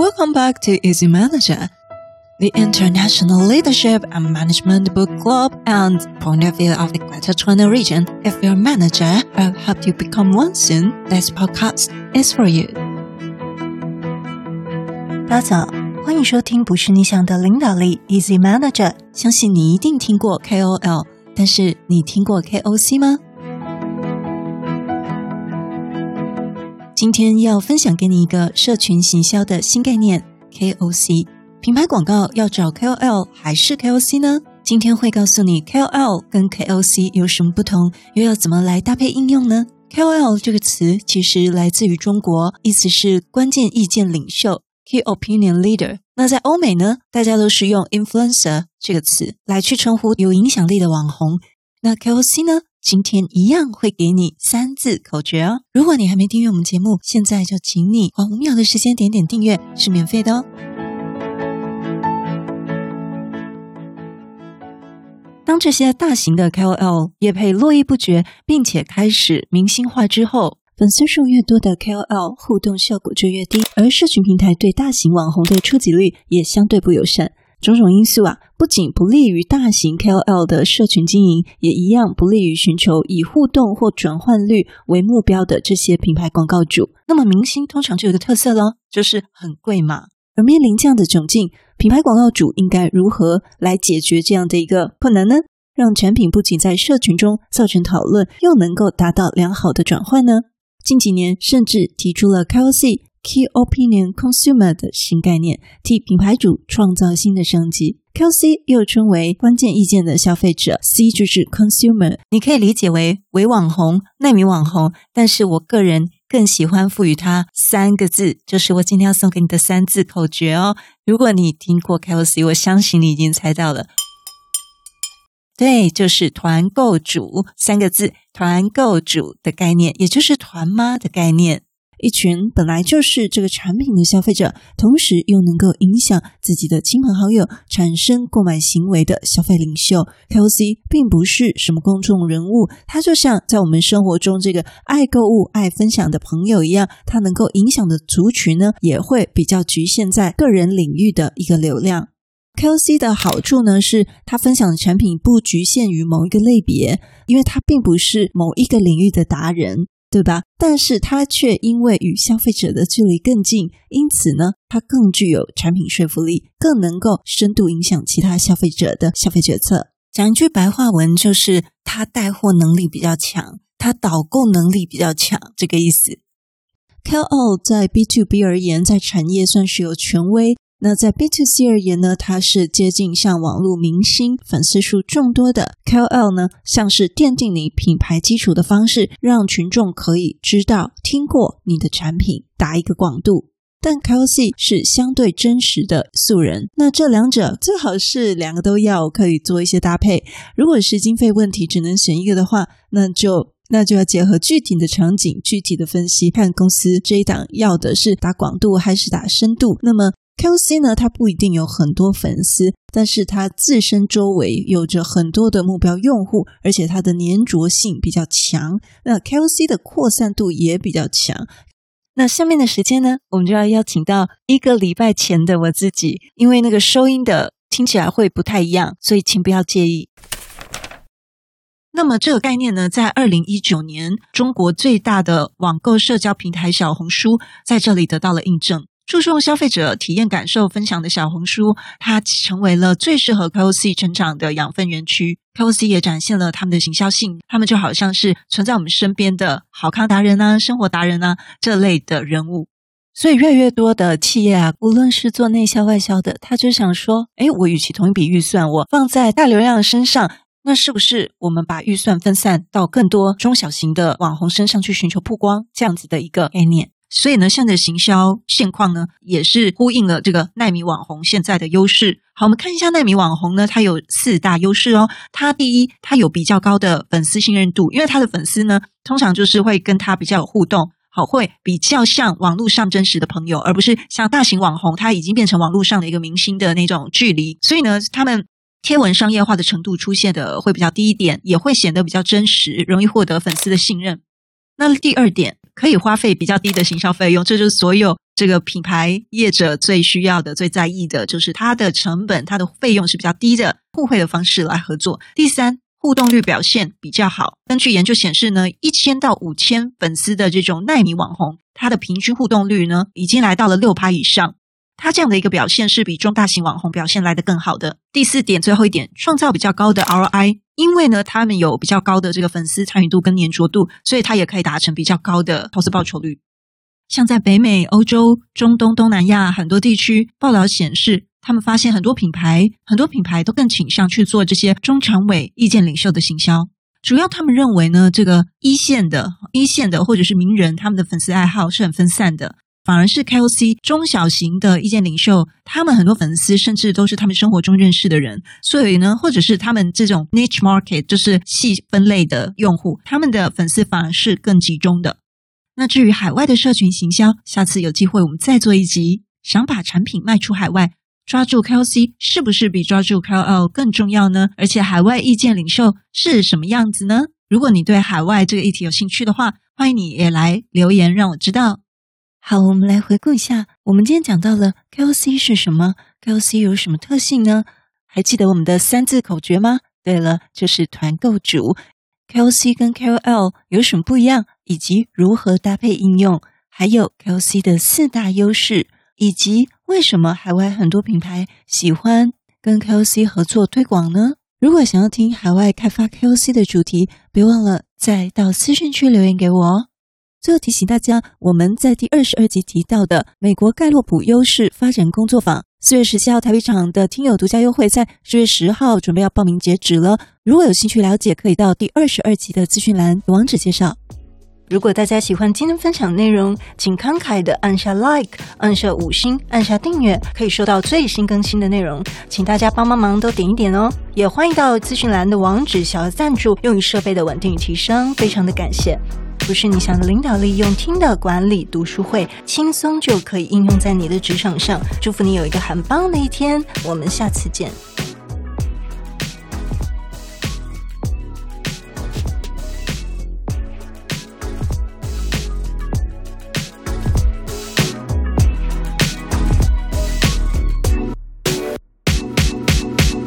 Welcome back to Easy Manager, the international leadership and management book club and point of view of the Greater China region. If you're a manager or help you become one soon, this podcast is for you. 大家早，欢迎收听不是你想的领导力 Easy Manager。相信你一定听过 KOL，但是你听过 KOC 吗？ 今天要分享给你一个社群行销的新概念 KOC。品牌广告要找 KOL 还是 KOC 呢？今天会告诉你 KOL 跟 KOC 有什么不同，又要怎么来搭配应用呢？KOL 这个词其实来自于中国，意思是关键意见领袖 Key Opinion Leader。那在欧美呢，大家都是用 Influencer 这个词来去称呼有影响力的网红。那 KOC 呢？今天一样会给你三字口诀哦。如果你还没订阅我们节目，现在就请你花五秒的时间点点订阅，是免费的哦。当这些大型的 KOL 也配络绎不绝，并且开始明星化之后，粉丝数越多的 KOL 互动效果就越低，而社群平台对大型网红的触及率也相对不友善。种种因素啊，不仅不利于大型 KOL 的社群经营，也一样不利于寻求以互动或转换率为目标的这些品牌广告主。那么，明星通常就有个特色咯，就是很贵嘛。而面临这样的窘境，品牌广告主应该如何来解决这样的一个困难呢？让产品不仅在社群中造成讨论，又能够达到良好的转换呢？近几年甚至提出了 KOC。Key Opinion Consumer 的新概念，替品牌主创造新的商机。KOC 又称为关键意见的消费者，C 就是 Consumer，你可以理解为伪网红、奈米网红，但是我个人更喜欢赋予它三个字，就是我今天要送给你的三字口诀哦。如果你听过 KOC，我相信你已经猜到了，对，就是团购主三个字，团购主的概念，也就是团妈的概念。一群本来就是这个产品的消费者，同时又能够影响自己的亲朋好友产生购买行为的消费领袖，KOC 并不是什么公众人物，他就像在我们生活中这个爱购物、爱分享的朋友一样，他能够影响的族群呢，也会比较局限在个人领域的一个流量。KOC 的好处呢，是他分享的产品不局限于某一个类别，因为他并不是某一个领域的达人。对吧？但是它却因为与消费者的距离更近，因此呢，它更具有产品说服力，更能够深度影响其他消费者的消费决策。讲一句白话文，就是它带货能力比较强，它导购能力比较强，这个意思。KOL 在 B to B 而言，在产业算是有权威。那在 B to C 而言呢，它是接近像网络明星、粉丝数众多的 KOL 呢，像是奠定你品牌基础的方式，让群众可以知道、听过你的产品，打一个广度。但 KOC 是相对真实的素人，那这两者最好是两个都要，可以做一些搭配。如果是经费问题，只能选一个的话，那就那就要结合具体的场景、具体的分析，看公司这一档要的是打广度还是打深度。那么 KOC 呢，它不一定有很多粉丝，但是它自身周围有着很多的目标用户，而且它的粘着性比较强。那 KOC 的扩散度也比较强。那下面的时间呢，我们就要邀请到一个礼拜前的我自己，因为那个收音的听起来会不太一样，所以请不要介意。那么这个概念呢，在二零一九年，中国最大的网购社交平台小红书在这里得到了印证。注重消费者体验感受分享的小红书，它成为了最适合 KOC 成长的养分园区。KOC 也展现了他们的行销性，他们就好像是存在我们身边的好康达人啊、生活达人啊这类的人物。所以，越来越多的企业啊，无论是做内销外销的，他就想说：诶，我与其同一笔预算我放在大流量身上，那是不是我们把预算分散到更多中小型的网红身上去寻求曝光，这样子的一个概念？所以呢，现在的行销现况呢，也是呼应了这个奈米网红现在的优势。好，我们看一下奈米网红呢，它有四大优势哦。它第一，它有比较高的粉丝信任度，因为它的粉丝呢，通常就是会跟他比较有互动，好，会比较像网络上真实的朋友，而不是像大型网红，他已经变成网络上的一个明星的那种距离。所以呢，他们贴文商业化的程度出现的会比较低一点，也会显得比较真实，容易获得粉丝的信任。那第二点。可以花费比较低的行销费用，这就是所有这个品牌业者最需要的、最在意的就是它的成本、它的费用是比较低的，互惠的方式来合作。第三，互动率表现比较好。根据研究显示呢，一千到五千粉丝的这种耐米网红，它的平均互动率呢，已经来到了六趴以上。他这样的一个表现是比中大型网红表现来的更好的。第四点，最后一点，创造比较高的 ROI，因为呢，他们有比较高的这个粉丝参与度跟黏着度，所以它也可以达成比较高的投资报酬率。像在北美、欧洲、中东、东南亚很多地区，报道显示，他们发现很多品牌，很多品牌都更倾向去做这些中常委、意见领袖的行销。主要他们认为呢，这个一线的、一线的或者是名人，他们的粉丝爱好是很分散的，反而是 KOC 中小型的意见领袖，他们很多粉丝甚至都是他们生活中认识的人，所以呢，或者是他们这种 niche market，就是细分类的用户，他们的粉丝反而是更集中的。那至于海外的社群行销，下次有机会我们再做一集。想把产品卖出海外，抓住 KOC 是不是比抓住 KOL 更重要呢？而且海外意见领袖是什么样子呢？如果你对海外这个议题有兴趣的话，欢迎你也来留言让我知道。好，我们来回顾一下，我们今天讲到了 KOC 是什么，KOC 有什么特性呢？还记得我们的三字口诀吗？对了，就是团购主。KOC 跟 KOL 有什么不一样？以及如何搭配应用，还有 KOC 的四大优势，以及为什么海外很多品牌喜欢跟 KOC 合作推广呢？如果想要听海外开发 KOC 的主题，别忘了再到私讯区留言给我哦。最后提醒大家，我们在第二十二集提到的美国盖洛普优势发展工作坊，四月十七号台北场的听友独家优惠，在四月十号准备要报名截止了。如果有兴趣了解，可以到第二十二集的资讯栏网址介绍。如果大家喜欢今天分享内容，请慷慨的按下 Like，按下五星，按下订阅，可以收到最新更新的内容。请大家帮帮忙，都点一点哦。也欢迎到资讯栏的网址小额赞助，用于设备的稳定与提升，非常的感谢。不是你想的领导力，用听的管理读书会，轻松就可以应用在你的职场上。祝福你有一个很棒的一天，我们下次见。